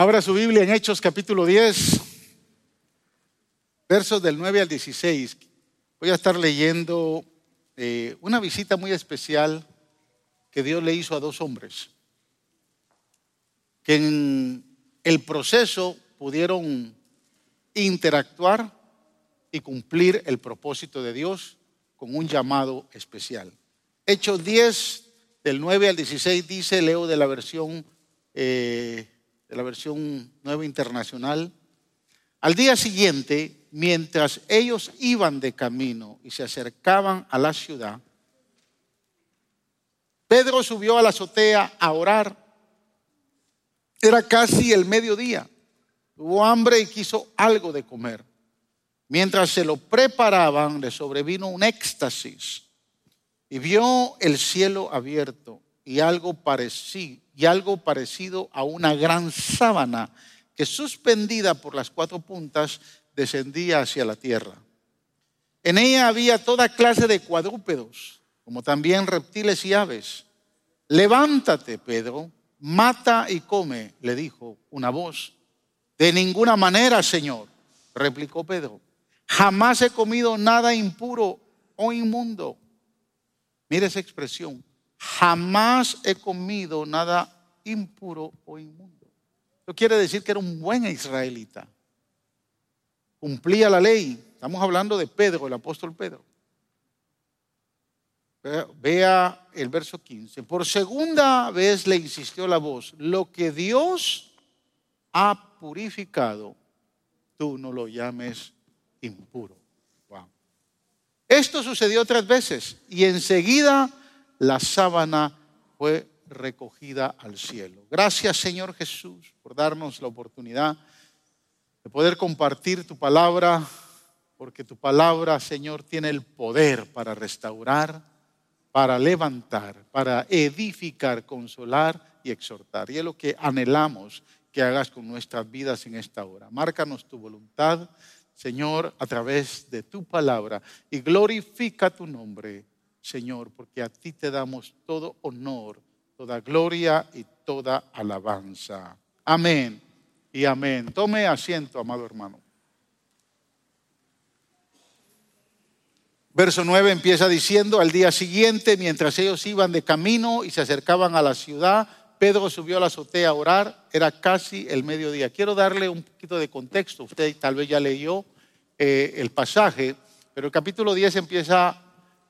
Abra su Biblia en Hechos capítulo 10, versos del 9 al 16. Voy a estar leyendo eh, una visita muy especial que Dios le hizo a dos hombres, que en el proceso pudieron interactuar y cumplir el propósito de Dios con un llamado especial. Hechos 10, del 9 al 16, dice, leo de la versión, eh, de la versión nueva internacional. Al día siguiente, mientras ellos iban de camino y se acercaban a la ciudad, Pedro subió a la azotea a orar. Era casi el mediodía. Tuvo hambre y quiso algo de comer. Mientras se lo preparaban, le sobrevino un éxtasis y vio el cielo abierto y algo parecido, a una gran sábana que suspendida por las cuatro puntas descendía hacia la tierra. En ella había toda clase de cuadrúpedos, como también reptiles y aves. Levántate, Pedro, mata y come, le dijo una voz. De ninguna manera, Señor, replicó Pedro. Jamás he comido nada impuro o inmundo. Mire esa expresión. Jamás he comido nada impuro o inmundo. Eso quiere decir que era un buen israelita. Cumplía la ley. Estamos hablando de Pedro, el apóstol Pedro. Vea el verso 15. Por segunda vez le insistió la voz, lo que Dios ha purificado, tú no lo llames impuro. Esto sucedió tres veces y enseguida la sábana fue recogida al cielo. Gracias Señor Jesús por darnos la oportunidad de poder compartir tu palabra, porque tu palabra Señor tiene el poder para restaurar, para levantar, para edificar, consolar y exhortar. Y es lo que anhelamos que hagas con nuestras vidas en esta hora. Márcanos tu voluntad Señor, a través de tu palabra y glorifica tu nombre, Señor, porque a ti te damos todo honor, toda gloria y toda alabanza. Amén y amén. Tome asiento, amado hermano. Verso 9 empieza diciendo, al día siguiente, mientras ellos iban de camino y se acercaban a la ciudad, Pedro subió a la azotea a orar, era casi el mediodía. Quiero darle un poquito de contexto, usted tal vez ya leyó eh, el pasaje, pero el capítulo 10 empieza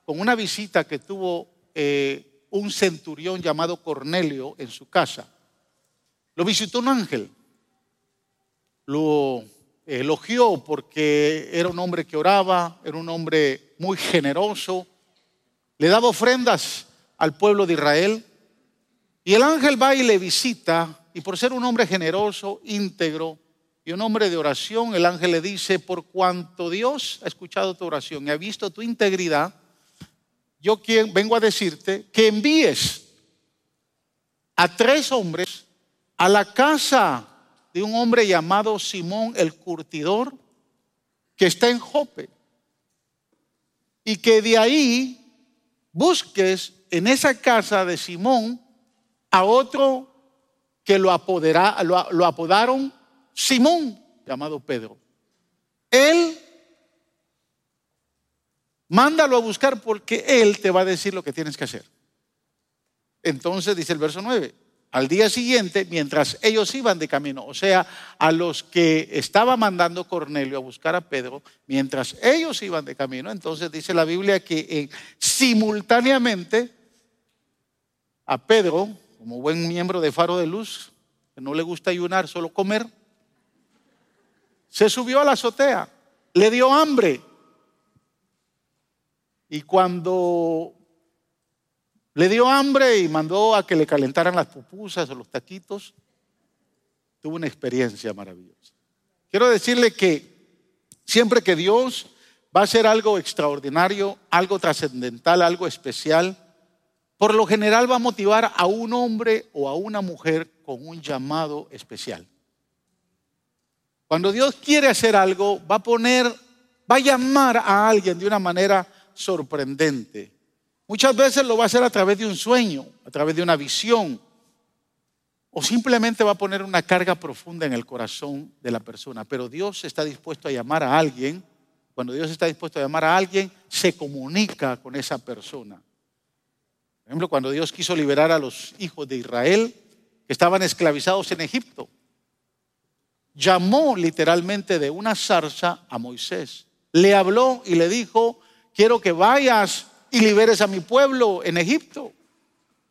con una visita que tuvo eh, un centurión llamado Cornelio en su casa. Lo visitó un ángel, lo elogió porque era un hombre que oraba, era un hombre muy generoso, le daba ofrendas al pueblo de Israel. Y el ángel va y le visita, y por ser un hombre generoso, íntegro y un hombre de oración, el ángel le dice, por cuanto Dios ha escuchado tu oración y ha visto tu integridad, yo vengo a decirte que envíes a tres hombres a la casa de un hombre llamado Simón el Curtidor, que está en Jope, y que de ahí busques en esa casa de Simón a otro que lo, apodera, lo, apodaron Simón, llamado Pedro. Él, mándalo a buscar porque él te va a decir lo que tienes que hacer. Entonces dice el verso 9, al día siguiente, mientras ellos iban de camino, o sea, a los que estaba mandando Cornelio a buscar a Pedro, mientras ellos iban de camino, entonces dice la Biblia que eh, simultáneamente a Pedro como buen miembro de Faro de Luz, que no le gusta ayunar, solo comer, se subió a la azotea, le dio hambre. Y cuando le dio hambre y mandó a que le calentaran las pupusas o los taquitos, tuvo una experiencia maravillosa. Quiero decirle que siempre que Dios va a hacer algo extraordinario, algo trascendental, algo especial, por lo general va a motivar a un hombre o a una mujer con un llamado especial. Cuando Dios quiere hacer algo, va a poner, va a llamar a alguien de una manera sorprendente. Muchas veces lo va a hacer a través de un sueño, a través de una visión, o simplemente va a poner una carga profunda en el corazón de la persona. Pero Dios está dispuesto a llamar a alguien. Cuando Dios está dispuesto a llamar a alguien, se comunica con esa persona. Por ejemplo, cuando Dios quiso liberar a los hijos de Israel que estaban esclavizados en Egipto, llamó literalmente de una zarza a Moisés. Le habló y le dijo, quiero que vayas y liberes a mi pueblo en Egipto.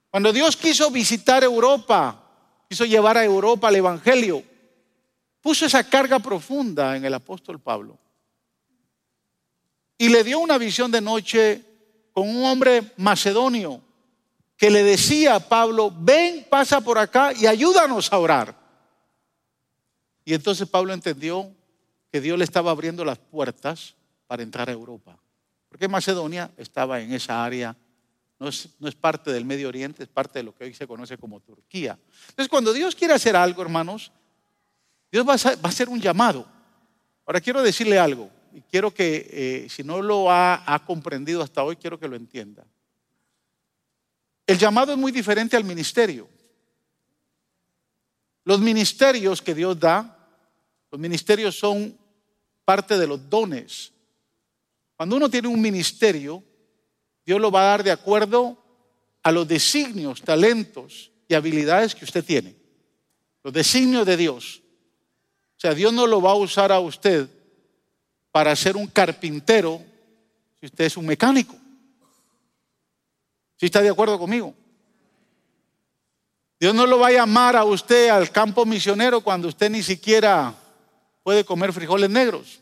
Cuando Dios quiso visitar Europa, quiso llevar a Europa el Evangelio, puso esa carga profunda en el apóstol Pablo. Y le dio una visión de noche con un hombre macedonio que le decía a Pablo, ven, pasa por acá y ayúdanos a orar. Y entonces Pablo entendió que Dios le estaba abriendo las puertas para entrar a Europa. Porque Macedonia estaba en esa área, no es, no es, parte del Medio Oriente, es parte de lo que hoy se conoce como Turquía. Entonces, cuando Dios quiere hacer algo, hermanos, Dios va a, hacer un llamado. Ahora quiero decirle algo, y quiero que, eh, si no lo ha, ha comprendido hasta hoy, quiero que lo entienda. El llamado es muy diferente al ministerio. Los ministerios que Dios da, los ministerios son parte de los dones cuando uno tiene un ministerio, Dios lo va a dar de acuerdo a los designios, talentos y habilidades que usted tiene. Los designios de Dios. O sea, Dios no lo va a usar a usted para ser un carpintero si usted es un mecánico. ¿Sí está de acuerdo conmigo? Dios no lo va a llamar a usted al campo misionero cuando usted ni siquiera puede comer frijoles negros.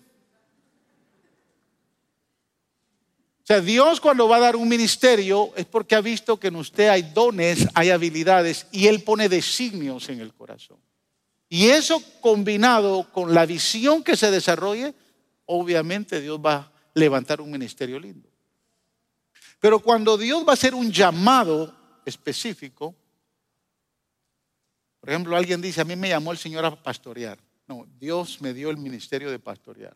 O sea, Dios cuando va a dar un ministerio es porque ha visto que en usted hay dones, hay habilidades y Él pone designios en el corazón. Y eso combinado con la visión que se desarrolle, obviamente Dios va a levantar un ministerio lindo. Pero cuando Dios va a hacer un llamado específico, por ejemplo, alguien dice, a mí me llamó el Señor a pastorear. No, Dios me dio el ministerio de pastorear.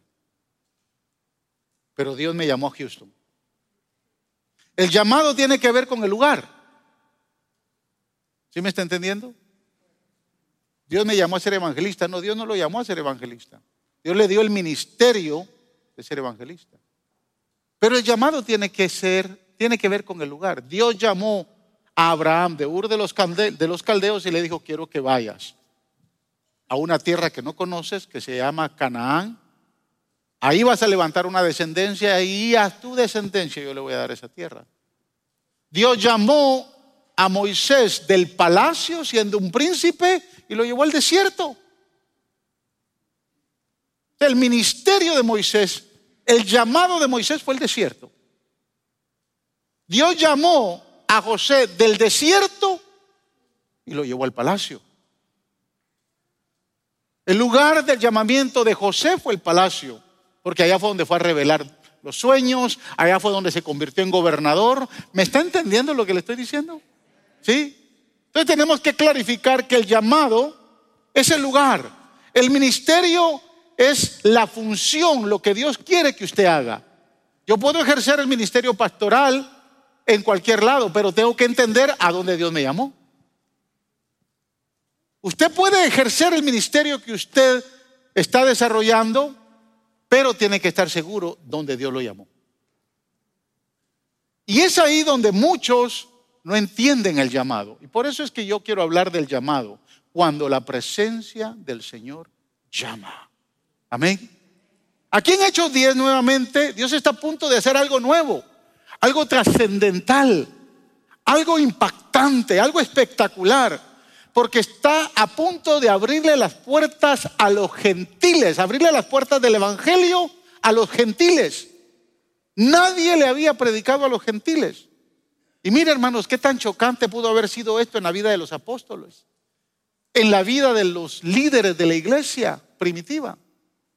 Pero Dios me llamó a Houston. El llamado tiene que ver con el lugar. ¿Sí me está entendiendo? Dios me llamó a ser evangelista. No, Dios no lo llamó a ser evangelista. Dios le dio el ministerio de ser evangelista. Pero el llamado tiene que ser, tiene que ver con el lugar. Dios llamó a Abraham de Ur de los, de los caldeos y le dijo, quiero que vayas a una tierra que no conoces, que se llama Canaán, Ahí vas a levantar una descendencia y a tu descendencia yo le voy a dar esa tierra. Dios llamó a Moisés del palacio siendo un príncipe y lo llevó al desierto. El ministerio de Moisés, el llamado de Moisés fue el desierto. Dios llamó a José del desierto y lo llevó al palacio. El lugar del llamamiento de José fue el palacio porque allá fue donde fue a revelar los sueños, allá fue donde se convirtió en gobernador. ¿Me está entendiendo lo que le estoy diciendo? ¿Sí? Entonces tenemos que clarificar que el llamado es el lugar, el ministerio es la función, lo que Dios quiere que usted haga. Yo puedo ejercer el ministerio pastoral en cualquier lado, pero tengo que entender a dónde Dios me llamó. Usted puede ejercer el ministerio que usted está desarrollando pero tiene que estar seguro donde Dios lo llamó. Y es ahí donde muchos no entienden el llamado. Y por eso es que yo quiero hablar del llamado, cuando la presencia del Señor llama. Amén. Aquí en Hechos 10 nuevamente, Dios está a punto de hacer algo nuevo, algo trascendental, algo impactante, algo espectacular porque está a punto de abrirle las puertas a los gentiles, abrirle las puertas del Evangelio a los gentiles. Nadie le había predicado a los gentiles. Y mire hermanos, qué tan chocante pudo haber sido esto en la vida de los apóstoles, en la vida de los líderes de la iglesia primitiva.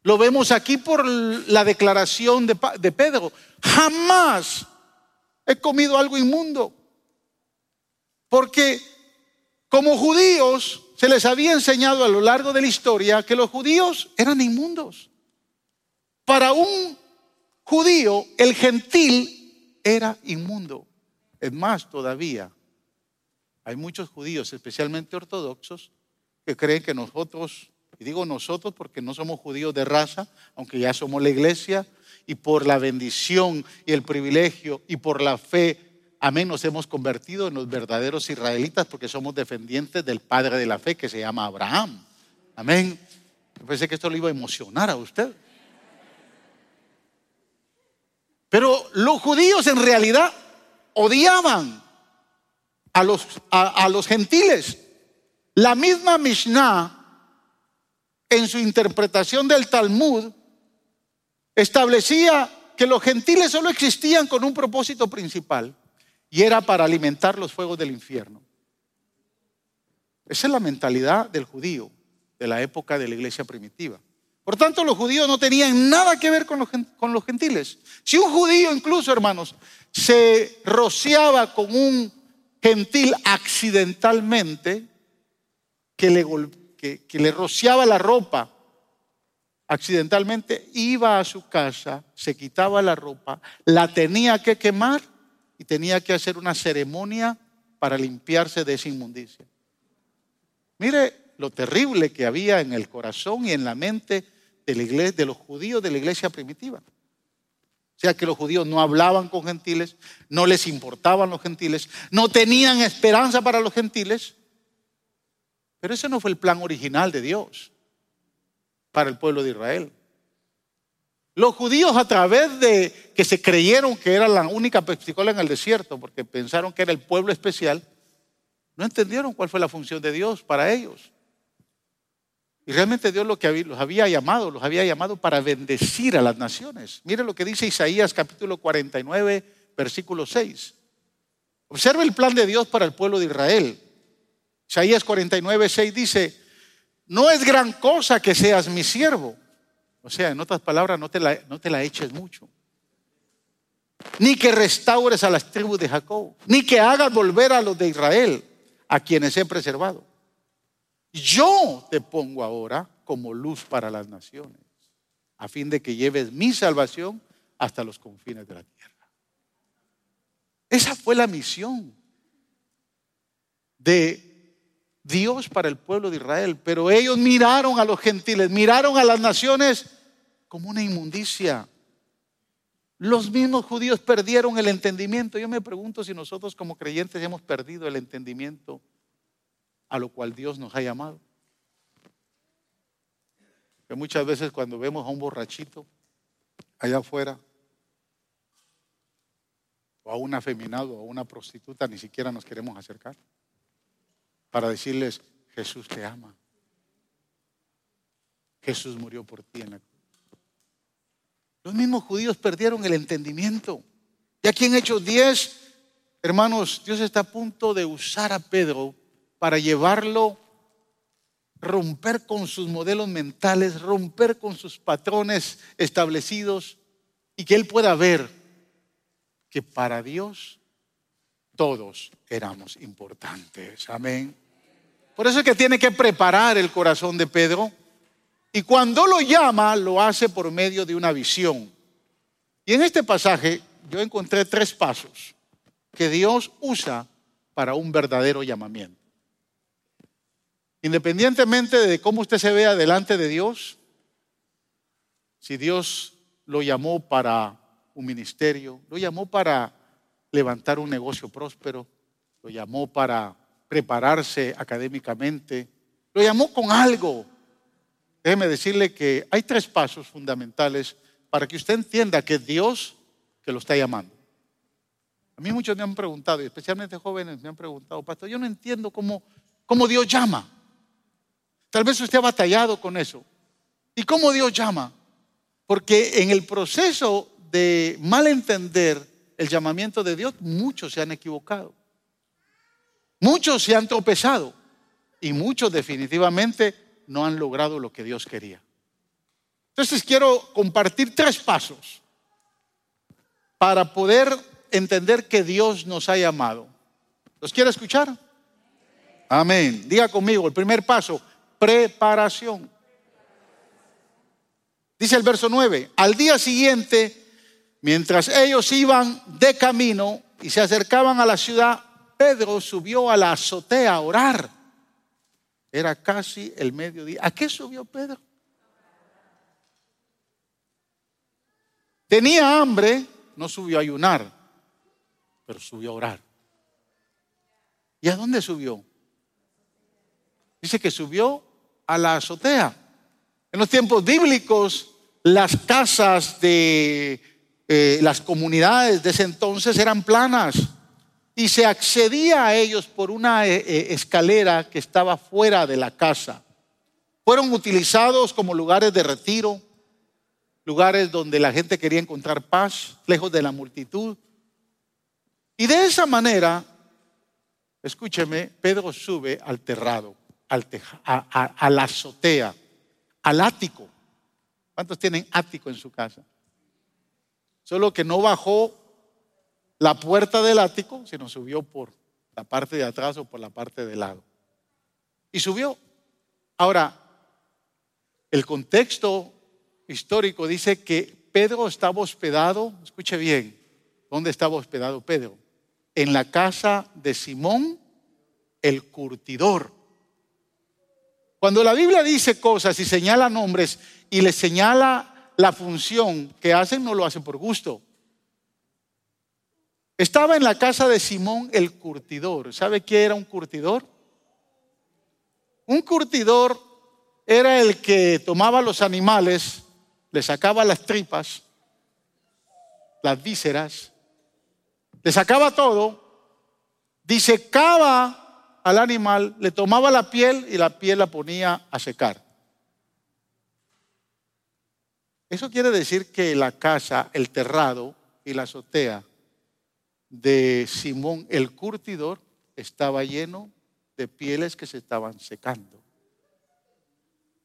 Lo vemos aquí por la declaración de, Pedro. Jamás he comido algo inmundo. Porque como judíos, se les había enseñado a lo largo de la historia que los judíos eran inmundos. Para un judío, el gentil era inmundo. Es más, todavía hay muchos judíos, especialmente ortodoxos, que creen que nosotros, y digo nosotros porque no somos judíos de raza, aunque ya somos la iglesia, y por la bendición y el privilegio y por la fe, amén, nos hemos convertido en los verdaderos israelitas porque somos defendientes del Padre de la fe que se llama Abraham. Amén. Yo que esto le iba a emocionar a usted. Pero los judíos en realidad odiaban a los, a, los gentiles. La misma Mishnah, en su interpretación del Talmud, establecía que los gentiles solo existían con un propósito principal y era para alimentar los fuegos del infierno. Esa es la mentalidad del judío de la época de la iglesia primitiva. Por tanto, los judíos no tenían nada que ver con los, gentiles. Si un judío incluso, hermanos, se rociaba con un gentil accidentalmente, que le, que le rociaba la ropa accidentalmente, iba a su casa, se quitaba la ropa, la tenía que quemar y tenía que hacer una ceremonia para limpiarse de esa inmundicia. Mire lo terrible que había en el corazón y en la mente de, de los judíos de la iglesia primitiva. O sea que los judíos no hablaban con gentiles, no les importaban los gentiles, no tenían esperanza para los gentiles. Pero ese no fue el plan original de Dios para el pueblo de Israel. Los judíos a través de que se creyeron que era la única pepsicola en el desierto, porque pensaron que era el pueblo especial, no entendieron cuál fue la función de Dios para ellos. Y realmente Dios lo que los había llamado, los había llamado para bendecir a las naciones. Mire lo que dice Isaías capítulo 49, versículo 6. Observe el plan de Dios para el pueblo de Israel. Isaías 49, 6 dice, no es gran cosa que seas mi siervo. O sea, en otras palabras, no te la, no te la eches mucho. Ni que restaures a las tribus de Jacob, ni que hagas volver a los de Israel, a quienes he preservado. Yo te pongo ahora como luz para las naciones, a fin de que lleves mi salvación hasta los confines de la tierra. Esa fue la misión de Dios para el pueblo de Israel. Pero ellos miraron a los gentiles, miraron a las naciones como una inmundicia. Los mismos judíos perdieron el entendimiento. Yo me pregunto si nosotros como creyentes hemos perdido el entendimiento a lo cual Dios nos ha llamado. Que muchas veces cuando vemos a un borrachito allá afuera, o a un afeminado, o a una prostituta, ni siquiera nos queremos acercar para decirles, Jesús te ama. Jesús murió por ti en la cruz. Los mismos judíos perdieron el entendimiento. Y aquí en Hechos 10, hermanos, Dios está a punto de usar a Pedro para llevarlo, romper con sus modelos mentales, romper con sus patrones establecidos y que él pueda ver que para Dios todos éramos importantes. Amén. Por eso es que tiene que preparar el corazón de Pedro. Y cuando lo llama, lo hace por medio de una visión. Y en este pasaje yo encontré tres pasos que Dios usa para un verdadero llamamiento. Independientemente de cómo usted se vea delante de Dios, si Dios lo llamó para un ministerio, lo llamó para levantar un negocio próspero, lo llamó para prepararse académicamente, lo llamó con algo. Déjeme decirle que hay tres pasos fundamentales para que usted entienda que es Dios que lo está llamando. A mí muchos me han preguntado, y especialmente jóvenes me han preguntado, pastor, yo no entiendo cómo, cómo Dios llama. Tal vez usted ha batallado con eso. ¿Y cómo Dios llama? Porque en el proceso de mal entender el llamamiento de Dios, muchos se han equivocado. Muchos se han tropezado y muchos definitivamente no han logrado lo que Dios quería. Entonces quiero compartir tres pasos para poder entender que Dios nos ha llamado. ¿Los quiere escuchar? Amén. Diga conmigo, el primer paso, preparación. Dice el verso 9, al día siguiente, mientras ellos iban de camino y se acercaban a la ciudad, Pedro subió a la azotea a orar. Era casi el mediodía. ¿A qué subió Pedro? Tenía hambre, no subió a ayunar, pero subió a orar. ¿Y a dónde subió? Dice que subió a la azotea. En los tiempos bíblicos, las casas de eh, las comunidades de ese entonces eran planas y se accedía a ellos por una eh, eh, escalera que estaba fuera de la casa. Fueron utilizados como lugares de retiro, lugares donde la gente quería encontrar paz, lejos de la multitud. Y de esa manera, escúcheme, Pedro sube al terrado, al a la azotea, al ático. ¿Cuántos tienen ático en su casa? Solo que no bajó la puerta del ático, sino subió por la parte de atrás o por la parte de lado. Y subió. Ahora, el contexto histórico dice que Pedro estaba hospedado, escuche bien, ¿dónde estaba hospedado Pedro? En la casa de Simón el curtidor. Cuando la Biblia dice cosas y señala nombres y le señala la función que hacen, no lo hacen por gusto. Estaba en la casa de Simón el curtidor. ¿Sabe qué era un curtidor? Un curtidor era el que tomaba los animales, le sacaba las tripas, las vísceras, le sacaba todo, disecaba al animal, le tomaba la piel y la piel la ponía a secar. Eso quiere decir que la casa, el terrado y la azotea de Simón el curtidor estaba lleno de pieles que se estaban secando.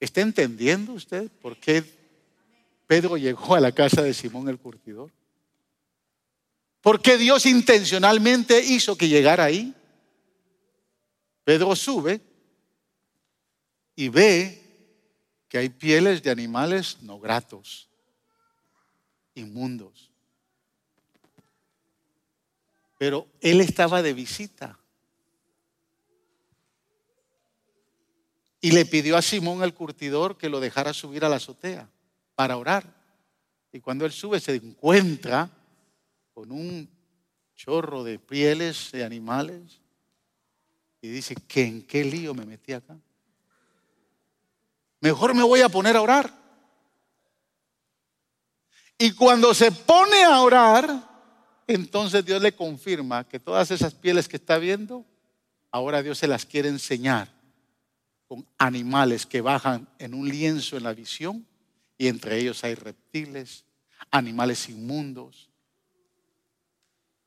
¿Está entendiendo usted por qué Pedro llegó a la casa de Simón el curtidor? ¿Por qué Dios intencionalmente hizo que llegara ahí? Pedro sube y ve que hay pieles de animales no gratos, inmundos. Pero él estaba de visita. Y le pidió a Simón el curtidor que lo dejara subir a la azotea para orar. Y cuando él sube se encuentra con un chorro de pieles de animales y dice, ¿que ¿en qué lío me metí acá? Mejor me voy a poner a orar. Y cuando se pone a orar, entonces Dios le confirma que todas esas pieles que está viendo, ahora Dios se las quiere enseñar con animales que bajan en un lienzo en la visión y entre ellos hay reptiles, animales inmundos.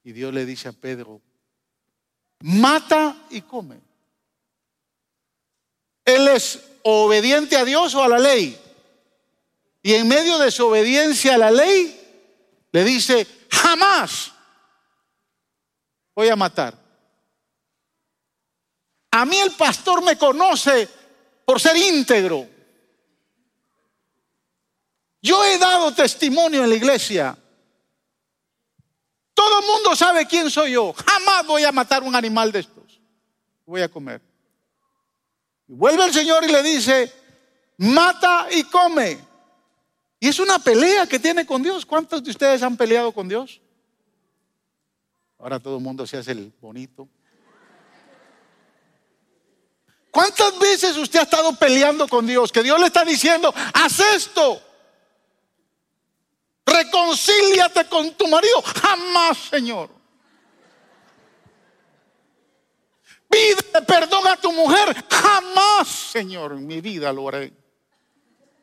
Y Dios le dice a Pedro, mata y come. Él es obediente a Dios o a la ley. Y en medio de su obediencia a la ley, le dice, jamás voy a matar. A mí el pastor me conoce por ser íntegro. Yo he dado testimonio en la iglesia todo el mundo sabe quién soy yo. Jamás voy a matar un animal de estos. Voy a comer. Y vuelve el Señor y le dice, mata y come. Y es una pelea que tiene con Dios. ¿Cuántos de ustedes han peleado con Dios? Ahora todo el mundo se hace el bonito. ¿Cuántas veces usted ha estado peleando con Dios? Que Dios le está diciendo, haz esto. Reconcíliate con tu marido. Jamás, Señor. Pide perdón a tu mujer. Jamás, Señor, en mi vida lo haré.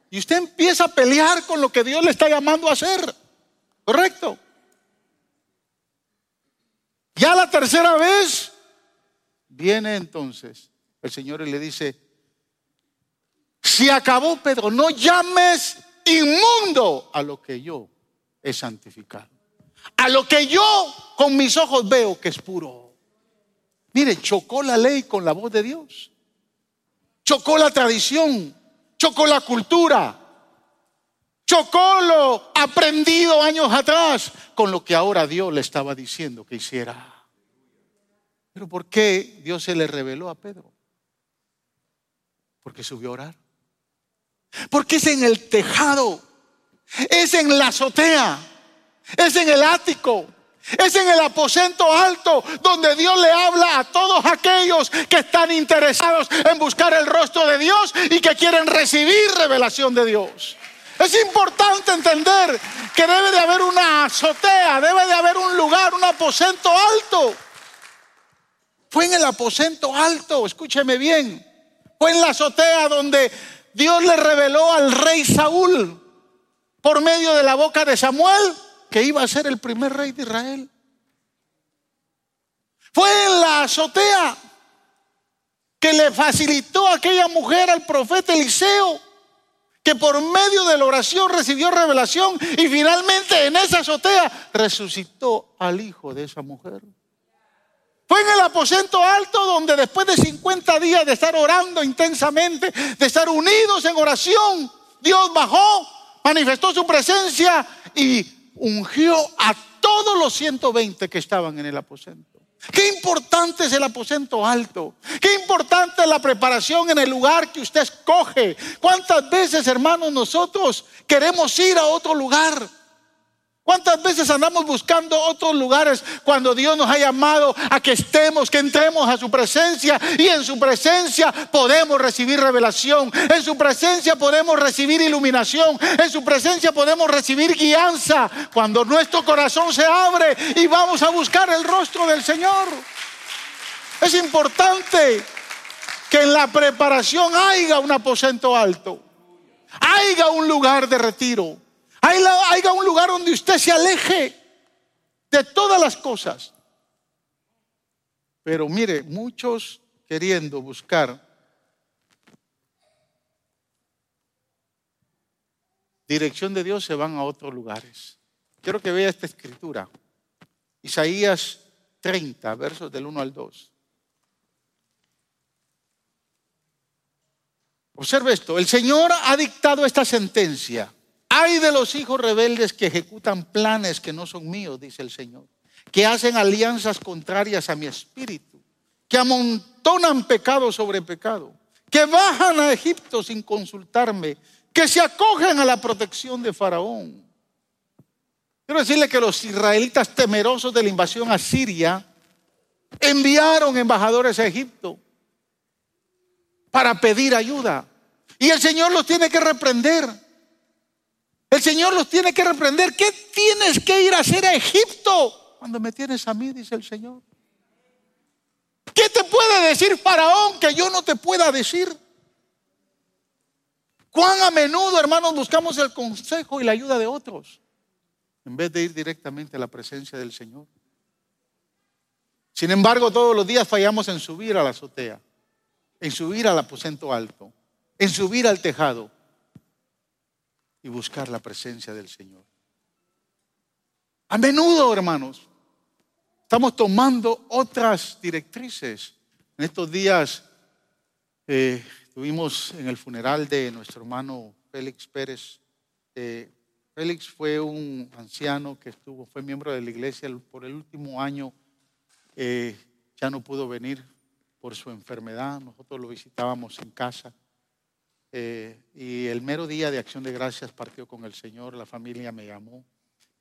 Y usted empieza a pelear con lo que Dios le está llamando a hacer. ¿Correcto? Ya la tercera vez viene entonces el Señor y le dice, si acabó Pedro, no llames inmundo a lo que yo es santificado. A lo que yo con mis ojos veo que es puro. Mire, chocó la ley con la voz de Dios. Chocó la tradición. Chocó la cultura. Chocó lo aprendido años atrás con lo que ahora Dios le estaba diciendo que hiciera. Pero ¿por qué Dios se le reveló a Pedro? Porque subió a orar. Porque es en el tejado, es en la azotea, es en el ático, es en el aposento alto donde Dios le habla a todos aquellos que están interesados en buscar el rostro de Dios y que quieren recibir revelación de Dios. Es importante entender que debe de haber una azotea, debe de haber un lugar, un aposento alto. Fue en el aposento alto, escúcheme bien. Fue en la azotea donde Dios le reveló al rey Saúl por medio de la boca de Samuel que iba a ser el primer rey de Israel. Fue en la azotea que le facilitó a aquella mujer al profeta Eliseo que por medio de la oración recibió revelación y finalmente en esa azotea resucitó al hijo de esa mujer. Fue en el aposento alto donde después de 50 días de estar orando intensamente, de estar unidos en oración, Dios bajó, manifestó su presencia y ungió a todos los 120 que estaban en el aposento. Qué importante es el aposento alto. Qué importante es la preparación en el lugar que usted escoge. ¿Cuántas veces, hermanos, nosotros queremos ir a otro lugar? ¿Cuántas veces andamos buscando otros lugares cuando Dios nos ha llamado a que estemos, que entremos a su presencia y en su presencia podemos recibir revelación, en su presencia podemos recibir iluminación, en su presencia podemos recibir guianza. Cuando nuestro corazón se abre y vamos a buscar el rostro del Señor? Es importante que en la preparación haya un aposento alto, haya un lugar de retiro haya un lugar donde usted se aleje de todas las cosas. Pero mire, muchos queriendo buscar dirección de Dios se van a otros lugares. Quiero que vea esta escritura. Isaías 30, versos del 1 al 2. Observe esto, el Señor ha dictado esta sentencia. Hay de los hijos rebeldes que ejecutan planes que no son míos, dice el Señor, que hacen alianzas contrarias a mi espíritu, que amontonan pecado sobre pecado, que bajan a Egipto sin consultarme, que se acogen a la protección de Faraón. Quiero decirle que los israelitas temerosos de la invasión a Siria enviaron embajadores a Egipto para pedir ayuda. Y el Señor los tiene que reprender. El Señor los tiene que reprender. ¿Qué tienes que ir a hacer a Egipto cuando me tienes a mí? Dice el Señor. ¿Qué te puede decir Faraón que yo no te pueda decir? ¿Cuán a menudo, hermanos, buscamos el consejo y la ayuda de otros en vez de ir directamente a la presencia del Señor? Sin embargo, todos los días fallamos en subir a la azotea, en subir al aposento alto, en subir al tejado, y buscar la presencia del Señor. A menudo, hermanos, estamos tomando otras directrices. En estos días eh, estuvimos en el funeral de nuestro hermano Félix Pérez. Eh, Félix fue un anciano que estuvo, fue miembro de la iglesia por el último año. Eh, ya no pudo venir por su enfermedad. Nosotros lo visitábamos en casa. Eh, y el mero día de acción de gracias partió con el Señor, la familia me llamó.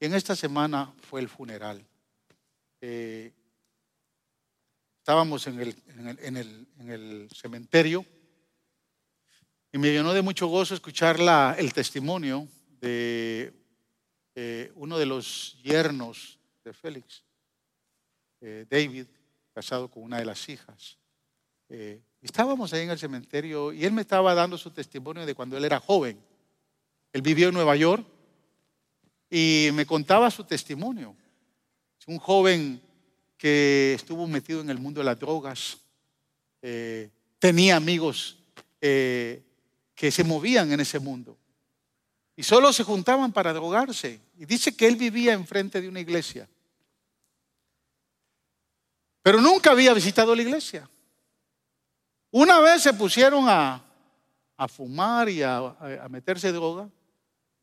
Y en esta semana fue el funeral. Eh, estábamos en el, en, el, en el, cementerio y me llenó de mucho gozo escuchar el testimonio de eh, uno de los yernos de Félix, David, casado con una de las hijas. Estábamos ahí en el cementerio y él me estaba dando su testimonio de cuando él era joven. Él vivió en Nueva York y me contaba su testimonio. Un joven que estuvo metido en el mundo de las drogas, eh, tenía amigos eh, que se movían en ese mundo y solo se juntaban para drogarse. Y dice que él vivía enfrente de una iglesia, pero nunca había visitado la iglesia. Una vez se pusieron a, fumar y a, a, meterse droga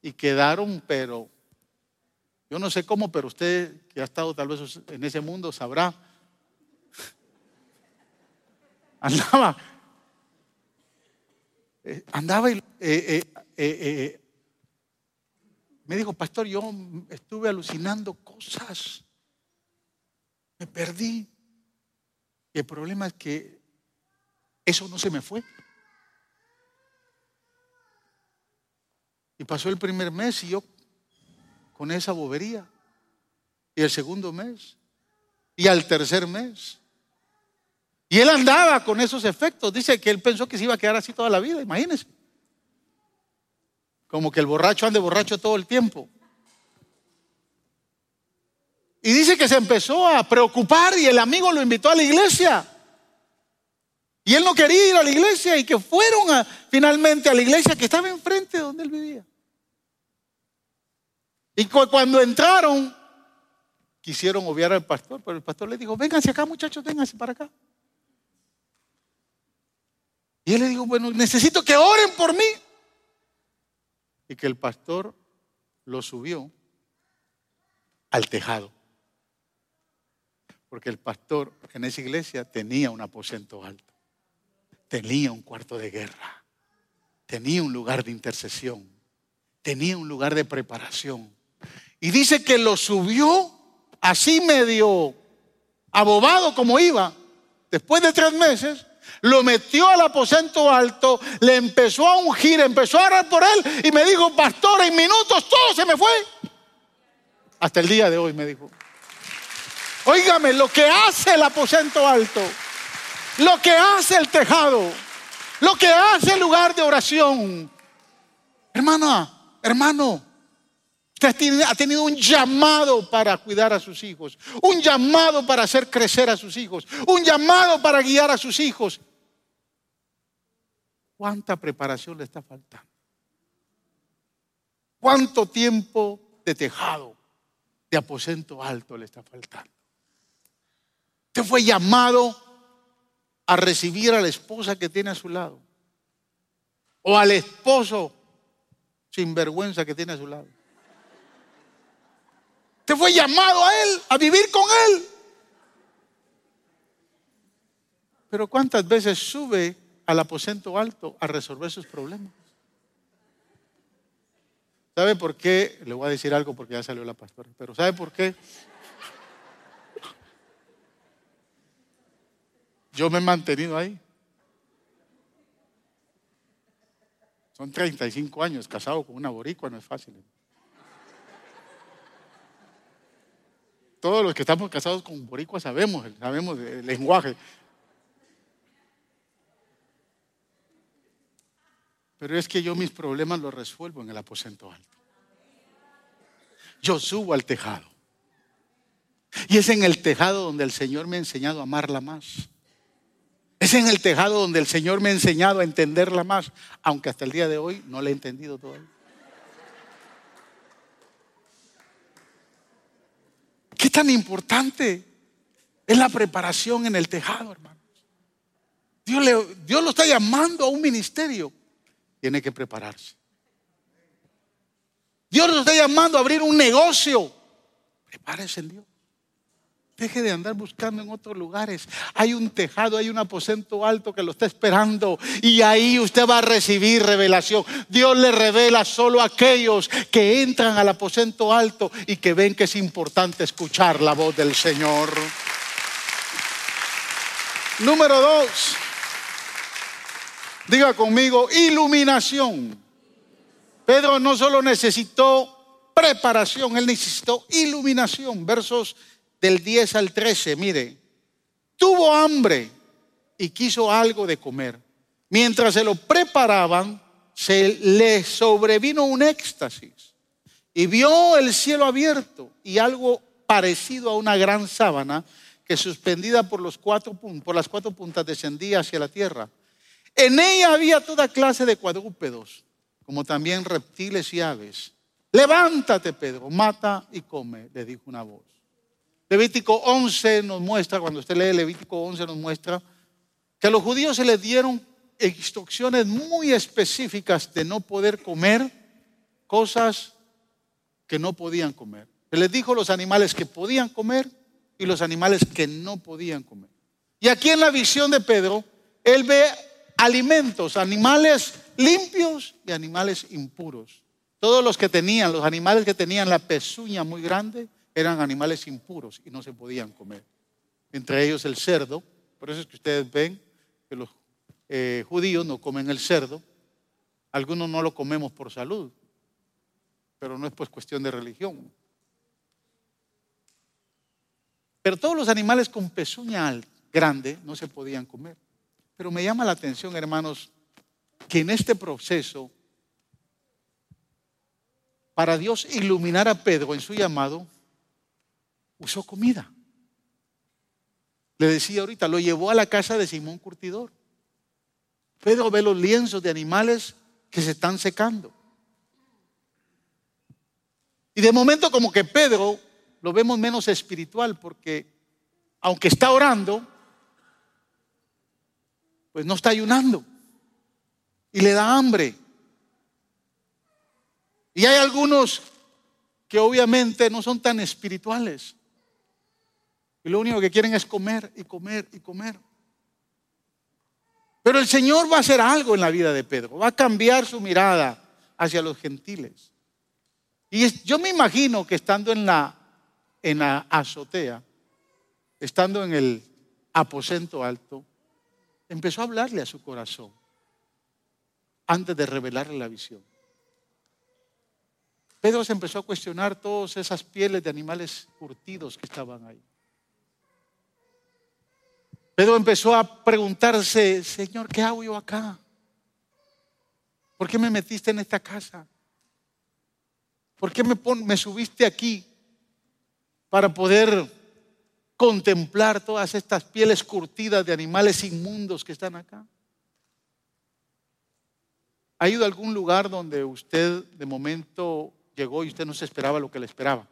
y quedaron, pero yo no sé cómo, pero usted que ha estado tal vez en ese mundo sabrá. Andaba eh, andaba y eh, eh, me dijo, pastor, yo estuve alucinando cosas, me perdí. Y el problema es que eso no se me fue. Y pasó el primer mes y yo con esa bobería. Y el segundo mes. Y al tercer mes. Y él andaba con esos efectos. Dice que él pensó que se iba a quedar así toda la vida, imagínense. Como que el borracho ande borracho todo el tiempo. Y dice que se empezó a preocupar y el amigo lo invitó a la iglesia. Y él no quería ir a la iglesia y que fueron finalmente a la iglesia que estaba enfrente de donde él vivía. Y cuando entraron, quisieron obviar al pastor, pero el pastor le dijo, vénganse acá muchachos, vénganse para acá. Y él le dijo, bueno, necesito que oren por mí. Y que el pastor lo subió al tejado. Porque el pastor en esa iglesia tenía un aposento alto, tenía un cuarto de guerra, tenía un lugar de intercesión, tenía un lugar de preparación. Y dice que lo subió así medio abobado como iba. Después de tres meses, lo metió al aposento alto, le empezó a ungir, empezó a orar por él y me dijo, pastor, en minutos todo se me fue. Hasta el día de hoy me dijo. Óigame, lo que hace el aposento alto, lo que hace el tejado, lo que hace el lugar de oración. Hermana, hermano, usted ha tenido un llamado para cuidar a sus hijos, un llamado para hacer crecer a sus hijos, un llamado para guiar a sus hijos. ¿Cuánta preparación le está faltando? ¿Cuánto tiempo de tejado, de aposento alto le está faltando? Usted fue llamado a recibir a la esposa que tiene a su lado. O al esposo sin vergüenza que tiene a su lado. Usted fue llamado a él, a vivir con él. Pero ¿cuántas veces sube al aposento alto a resolver sus problemas? ¿Sabe por qué? Le voy a decir algo porque ya salió la pastora. Pero ¿sabe por qué? Yo me he mantenido ahí. Son 35 años casado con una boricua, no es fácil. Todos los que estamos casados con boricua sabemos, sabemos el lenguaje. Pero es que yo mis problemas los resuelvo en el aposento alto. Yo subo al tejado. Y es en el tejado donde el Señor me ha enseñado a amarla más. Es en el tejado donde el Señor me ha enseñado a entenderla más, aunque hasta el día de hoy no la he entendido todavía. ¿Qué tan importante es la preparación en el tejado, hermanos? Dios, lo está llamando a un ministerio. Tiene que prepararse. Dios lo está llamando a abrir un negocio. Prepárese en Dios. Deje de andar buscando en otros lugares. Hay un tejado, hay un aposento alto que lo está esperando y ahí usted va a recibir revelación. Dios le revela solo a aquellos que entran al aposento alto y que ven que es importante escuchar la voz del Señor. Número dos. Diga conmigo, iluminación. Pedro no solo necesitó preparación, él necesitó iluminación. Versos del 10 al 13, mire, tuvo hambre y quiso algo de comer. Mientras se lo preparaban, se le sobrevino un éxtasis y vio el cielo abierto y algo parecido a una gran sábana que suspendida por, por las cuatro puntas descendía hacia la tierra. En ella había toda clase de cuadrúpedos, como también reptiles y aves. Levántate, Pedro, mata y come, le dijo una voz. Levítico 11 nos muestra, cuando usted lee Levítico 11 nos muestra que a los judíos se les dieron instrucciones muy específicas de no poder comer cosas que no podían comer. Se les dijo los animales que podían comer y los animales que no podían comer. Y aquí en la visión de Pedro, él ve alimentos, animales limpios y animales impuros. Todos los que tenían, los animales que tenían la pezuña muy grande, eran animales impuros y no se podían comer. Entre ellos el cerdo, por eso es que ustedes ven que los eh, judíos no comen el cerdo, algunos no lo comemos por salud, pero no es pues cuestión de religión. Pero todos los animales con pezuña grande no se podían comer. Pero me llama la atención, hermanos, que en este proceso, para Dios iluminar a Pedro en su llamado, usó comida. Le decía ahorita, lo llevó a la casa de Simón Curtidor. Pedro ve los lienzos de animales que se están secando. Y de momento como que Pedro lo vemos menos espiritual porque aunque está orando, pues no está ayunando. Y le da hambre. Y hay algunos que obviamente no son tan espirituales. Y lo único que quieren es comer y comer y comer. Pero el Señor va a hacer algo en la vida de Pedro. Va a cambiar su mirada hacia los gentiles. Y yo me imagino que estando en la, en la azotea, estando en el aposento alto, empezó a hablarle a su corazón antes de revelarle la visión. Pedro se empezó a cuestionar todas esas pieles de animales curtidos que estaban ahí. Pedro empezó a preguntarse, Señor, ¿qué hago yo acá? ¿Por qué me metiste en esta casa? ¿Por qué me, subiste aquí para poder contemplar todas estas pieles curtidas de animales inmundos que están acá? ¿Ha ido a algún lugar donde usted de momento llegó y usted no se esperaba lo que le esperaba?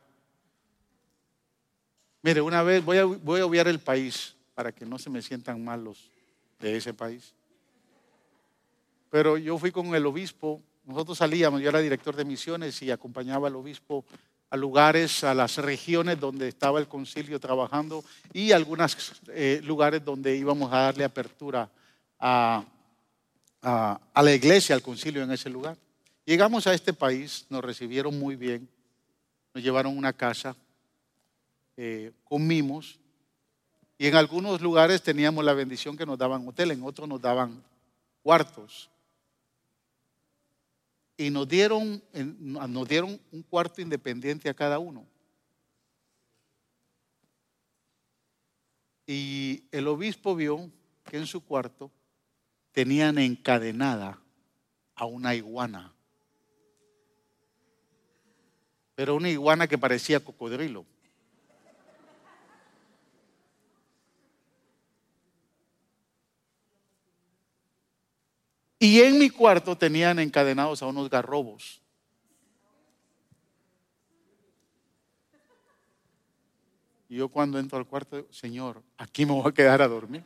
Mire, una vez voy a, voy a obviar el país para que no se me sientan malos de ese país. Pero yo fui con el obispo, nosotros salíamos, yo era director de misiones y acompañaba al obispo a lugares, a las regiones donde estaba el concilio trabajando y algunos eh, lugares donde íbamos a darle apertura a, a, la iglesia, al concilio en ese lugar. Llegamos a este país, nos recibieron muy bien, nos llevaron una casa, eh, comimos y en algunos lugares teníamos la bendición que nos daban hotel, en otros nos daban cuartos. Y nos dieron, nos dieron un cuarto independiente a cada uno. Y el obispo vio que en su cuarto tenían encadenada a una iguana. Pero una iguana que parecía cocodrilo. Y en mi cuarto tenían encadenados a unos garrobos. Y yo cuando entro al cuarto, Señor, aquí me voy a quedar a dormir.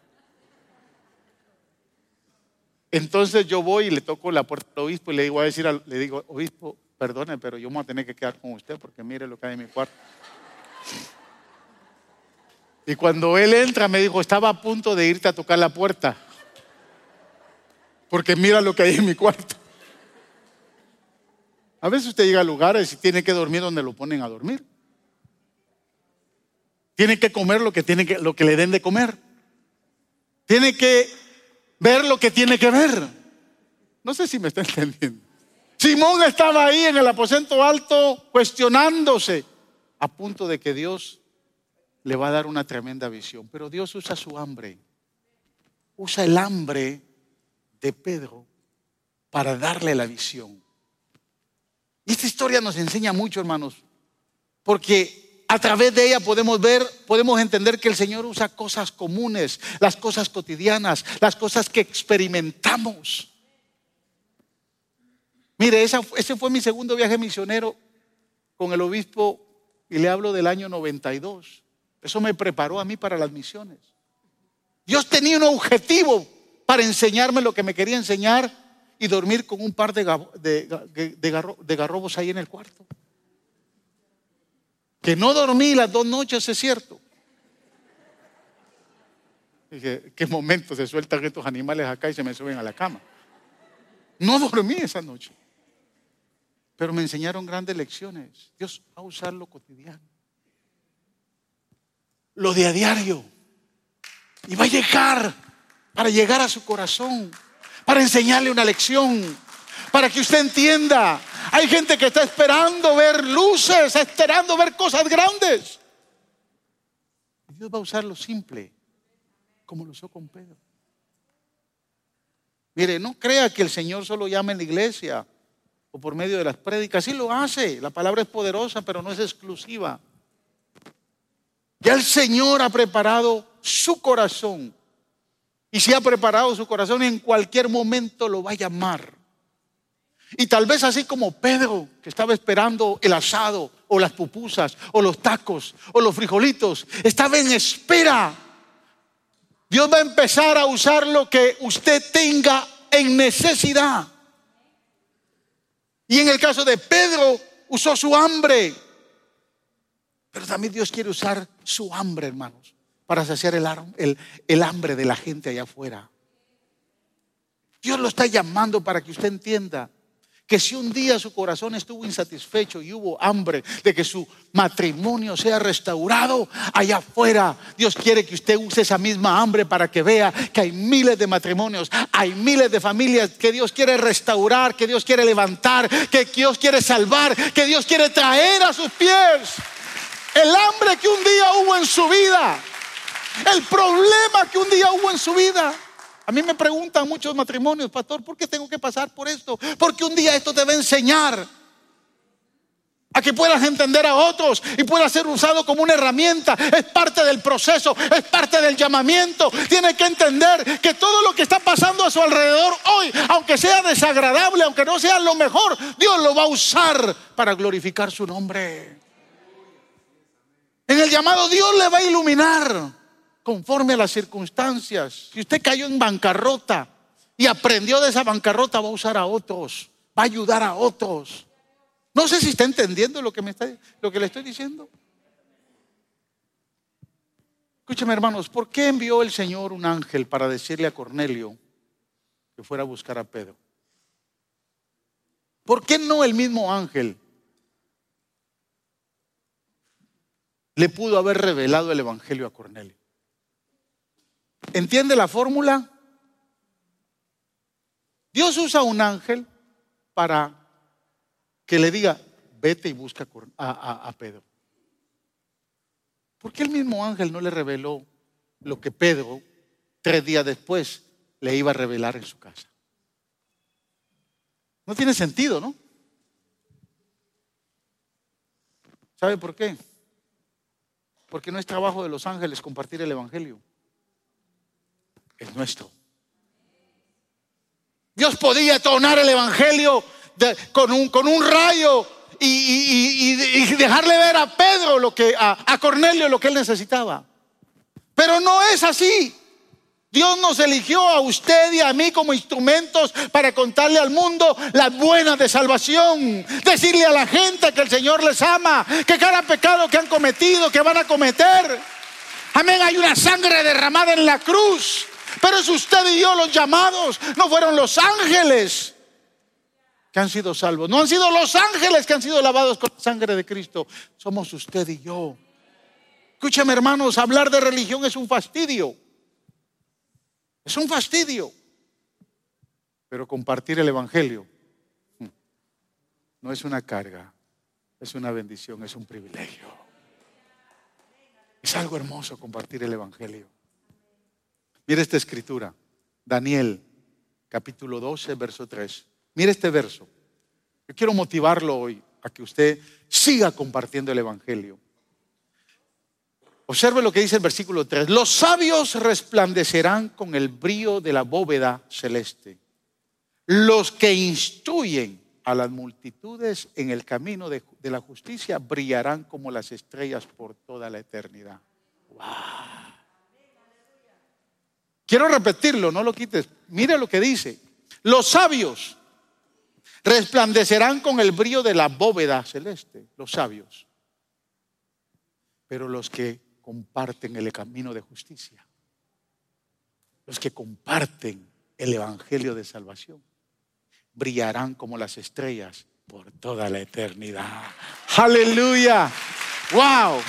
Entonces yo voy y le toco la puerta al obispo y le digo a decir, le digo, obispo, perdone, pero yo me voy a tener que quedar con usted porque mire lo que hay en mi cuarto. Y cuando él entra me dijo, estaba a punto de irte a tocar la puerta porque mira lo que hay en mi cuarto. A veces usted llega a lugares y tiene que dormir donde lo ponen a dormir. Tiene que comer lo que, tiene que, lo que le den de comer. Tiene que ver lo que tiene que ver. No sé si me está entendiendo. Simón estaba ahí en el aposento alto cuestionándose a punto de que Dios le va a dar una tremenda visión. Pero Dios usa su hambre. Usa el hambre de Pedro para darle la visión. Y esta historia nos enseña mucho, hermanos, porque a través de ella podemos ver, podemos entender que el Señor usa cosas comunes, las cosas cotidianas, las cosas que experimentamos. Mire, ese fue mi segundo viaje misionero con el obispo y le hablo del año 92. Eso me preparó a mí para las misiones. Dios tenía un objetivo para enseñarme lo que me quería enseñar y dormir con un par de, de, garrobos ahí en el cuarto. Que no dormí las dos noches, es cierto. Dije, ¿qué momento se sueltan estos animales acá y se me suben a la cama? No dormí esa noche. Pero me enseñaron grandes lecciones. Dios va a usar lo cotidiano. Lo de a diario. Y va a llegar para llegar a su corazón, para enseñarle una lección, para que usted entienda. Hay gente que está esperando ver luces, esperando ver cosas grandes. Dios va a usar lo simple, como lo usó con Pedro. Mire, no crea que el Señor solo llama en la iglesia o por medio de las prédicas. Sí lo hace. La palabra es poderosa, pero no es exclusiva. Ya el Señor ha preparado su corazón. Y si ha preparado su corazón, en cualquier momento lo va a llamar. Y tal vez así como Pedro, que estaba esperando el asado, o las pupusas, o los tacos, o los frijolitos, estaba en espera. Dios va a empezar a usar lo que usted tenga en necesidad. Y en el caso de Pedro, usó su hambre. Pero también Dios quiere usar su hambre, hermanos, para saciar el, hambre de la gente allá afuera. Dios lo está llamando para que usted entienda que si un día su corazón estuvo insatisfecho y hubo hambre de que su matrimonio sea restaurado, allá afuera Dios quiere que usted use esa misma hambre para que vea que hay miles de matrimonios, hay miles de familias que Dios quiere restaurar, que Dios quiere levantar, que Dios quiere salvar, que Dios quiere traer a sus pies. El hambre que un día hubo en su vida, el problema que un día hubo en su vida. A mí me preguntan muchos matrimonios, pastor, ¿por qué tengo que pasar por esto? Porque un día esto te va a enseñar a que puedas entender a otros y pueda ser usado como una herramienta. Es parte del proceso, es parte del llamamiento. Tiene que entender que todo lo que está pasando a su alrededor hoy, aunque sea desagradable, aunque no sea lo mejor, Dios lo va a usar para glorificar su nombre. En el llamado Dios le va a iluminar conforme a las circunstancias. Si usted cayó en bancarrota y aprendió de esa bancarrota, va a usar a otros, va a ayudar a otros. No sé si está entendiendo lo que, me está, lo que le estoy diciendo. Escúcheme, hermanos, ¿por qué envió el Señor un ángel para decirle a Cornelio que fuera a buscar a Pedro? ¿Por qué no el mismo ángel le pudo haber revelado el Evangelio a Cornelio? ¿Entiende la fórmula? Dios usa un ángel para que le diga, vete y busca a, Pedro. ¿Por qué el mismo ángel no le reveló lo que Pedro, tres días después, le iba a revelar en su casa? No tiene sentido, ¿no? ¿Sabe por qué? Porque no es trabajo de los ángeles compartir el Evangelio es nuestro. Dios podía tonar el Evangelio con, un, con, un, rayo y, dejarle ver a Pedro lo que, a, a Cornelio lo que él necesitaba. Pero no es así. Dios nos eligió a usted y a mí como instrumentos para contarle al mundo las buenas de salvación. Decirle a la gente que el Señor les ama, que cada pecado que han cometido, que van a cometer. Amén, hay una sangre derramada en la cruz pero es usted y yo los llamados, no fueron los ángeles que han sido salvos, no han sido los ángeles que han sido lavados con la sangre de Cristo, somos usted y yo. Escúcheme hermanos, hablar de religión es un fastidio, es un fastidio, pero compartir el Evangelio hmm, no es una carga, es una bendición, es un privilegio. Es algo hermoso compartir el Evangelio. Mire esta escritura, Daniel capítulo 12, verso 3. Mire este verso. Yo quiero motivarlo hoy a que usted siga compartiendo el Evangelio. Observe lo que dice el versículo 3. Los sabios resplandecerán con el brillo de la bóveda celeste. Los que instruyen a las multitudes en el camino de, de la justicia brillarán como las estrellas por toda la eternidad. ¡Wow! Quiero repetirlo, no lo quites. Mire lo que dice. Los sabios resplandecerán con el brillo de la bóveda celeste, los sabios. Pero los que comparten el camino de justicia los que comparten el Evangelio de salvación, brillarán como las estrellas por toda la eternidad. Aleluya. Wow.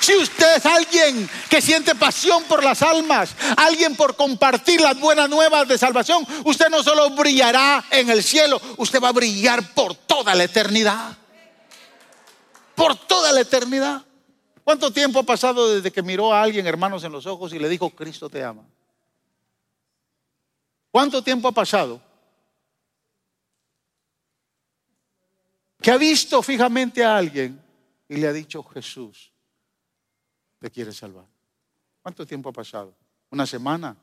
Si usted es alguien que siente pasión por las almas, alguien por compartir las buenas nuevas de salvación, usted no solo brillará en el cielo, usted va a brillar por toda la eternidad. Por toda la eternidad. ¿Cuánto tiempo ha pasado desde que miró a alguien, hermanos, en los ojos y le dijo, Cristo te ama? ¿Cuánto tiempo ha pasado? Que ha visto fijamente a alguien y le ha dicho, Jesús te quiere salvar. ¿Cuánto tiempo ha pasado? ¿Una semana?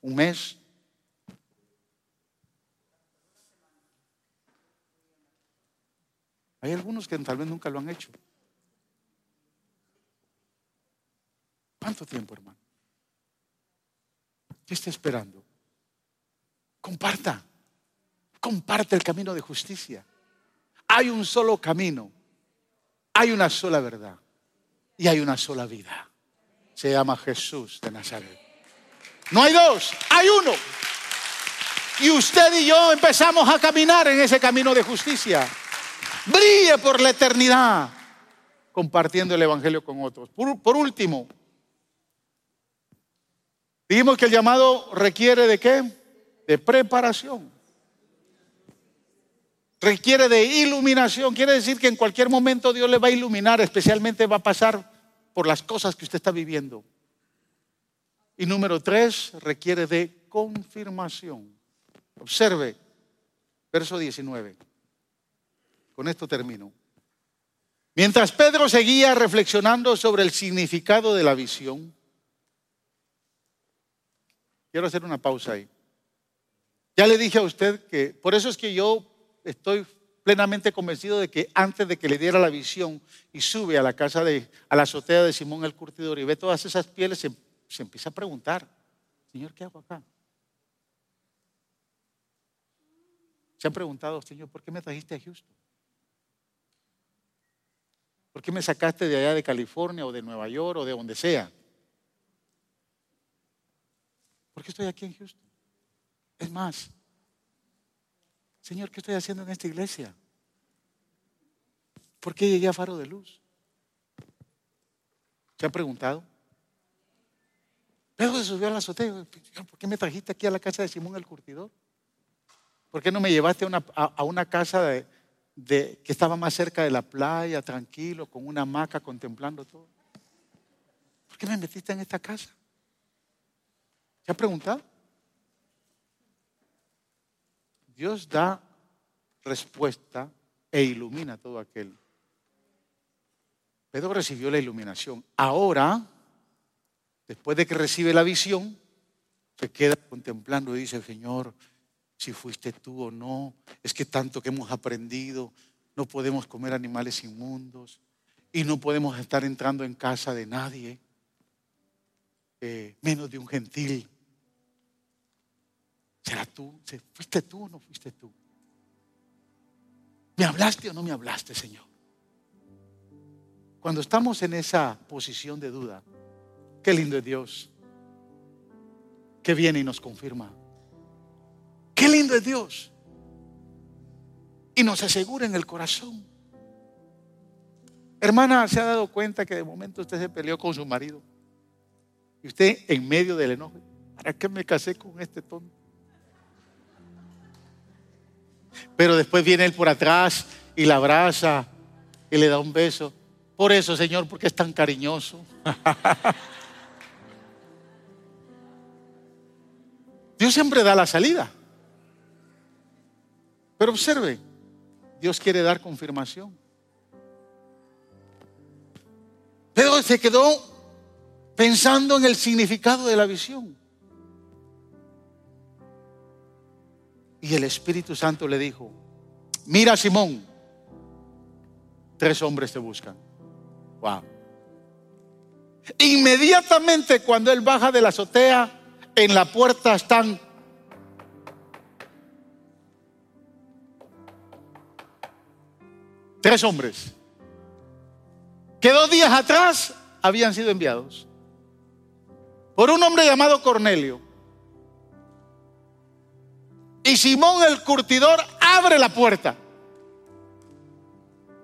¿Un mes? Hay algunos que tal vez nunca lo han hecho. ¿Cuánto tiempo, hermano? ¿Qué está esperando? Comparta. Comparte el camino de justicia. Hay un solo camino. Hay una sola verdad. Y hay una sola vida. Se llama Jesús de Nazaret. No hay dos, hay uno. Y usted y yo empezamos a caminar en ese camino de justicia. Brille por la eternidad compartiendo el Evangelio con otros. Por, último, Dijimos que el llamado requiere de qué? De preparación. Requiere de iluminación. Quiere decir que en cualquier momento Dios le va a iluminar, especialmente va a pasar por las cosas que usted está viviendo. Y número tres, requiere de confirmación. Observe, verso 19. Con esto termino. Mientras Pedro seguía reflexionando sobre el significado de la visión, Quiero hacer una pausa ahí. Ya le dije a usted que por eso es que yo estoy plenamente convencido de que antes de que le diera la visión y sube a la casa de, a la azotea de Simón el curtidor y ve todas esas pieles, se, se empieza a preguntar, Señor, ¿qué hago acá? Se han preguntado, Señor, ¿por qué me trajiste a Houston? ¿Por qué me sacaste de allá de California o de Nueva York o de donde sea? ¿Por qué estoy aquí en Houston? Es más, Señor, ¿qué estoy haciendo en esta iglesia? ¿Por qué llegué a Faro de Luz? ¿Se ha preguntado? Pedro se subió a la azotea. ¿Por qué me trajiste aquí a la casa de Simón el Curtidor? ¿Por qué no me llevaste a una, casa que estaba más cerca de la playa, tranquilo, con una hamaca, contemplando todo? ¿Por qué me metiste en esta casa? ¿Se ha preguntado? Dios da respuesta e ilumina todo aquel. Pedro recibió la iluminación. Ahora, después de que recibe la visión, se queda contemplando y dice, Señor, si fuiste tú o no, es que tanto que hemos aprendido, no podemos comer animales inmundos y no podemos estar entrando en casa de nadie. Eh, menos de un gentil. ¿Será tú? ¿Fuiste tú o no fuiste tú? ¿Me hablaste o no me hablaste, Señor? Cuando estamos en esa posición de duda, qué lindo es Dios, que viene y nos confirma. Qué lindo es Dios. Y nos asegura en el corazón. Hermana, ¿se ha dado cuenta que de momento usted se peleó con su marido? Y usted en medio del enojo, ¿para qué me casé con este tonto? Pero después viene él por atrás y la abraza y le da un beso. Por eso, Señor, porque es tan cariñoso. Dios siempre da la salida. Pero observe, Dios quiere dar confirmación. Pero se quedó pensando en el significado de la visión. Y el Espíritu Santo le dijo, mira Simón, tres hombres te buscan. Inmediatamente cuando él baja de la azotea, en la puerta están tres hombres que dos días atrás habían sido enviados. por un hombre llamado Cornelio. Y Simón el curtidor abre la puerta.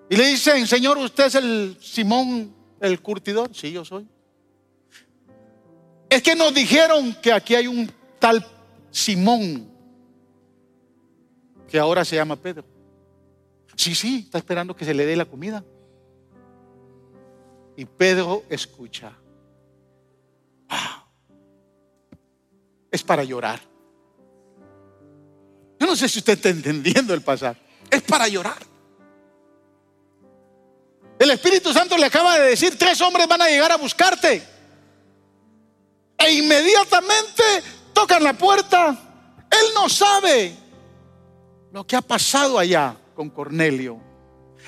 Y le dicen, Señor, ¿usted es el Simón el curtidor? Sí, yo soy. Es que nos dijeron que aquí hay un tal Simón que ahora se llama Pedro. Sí, sí, está esperando que se le dé la comida. Y Pedro escucha. Ah, es para llorar. Yo no sé si usted está entendiendo el pasaje. Es para llorar. El Espíritu Santo le acaba de decir, tres hombres van a llegar a buscarte. E inmediatamente tocan la puerta. Él no sabe lo que ha pasado allá con Cornelio.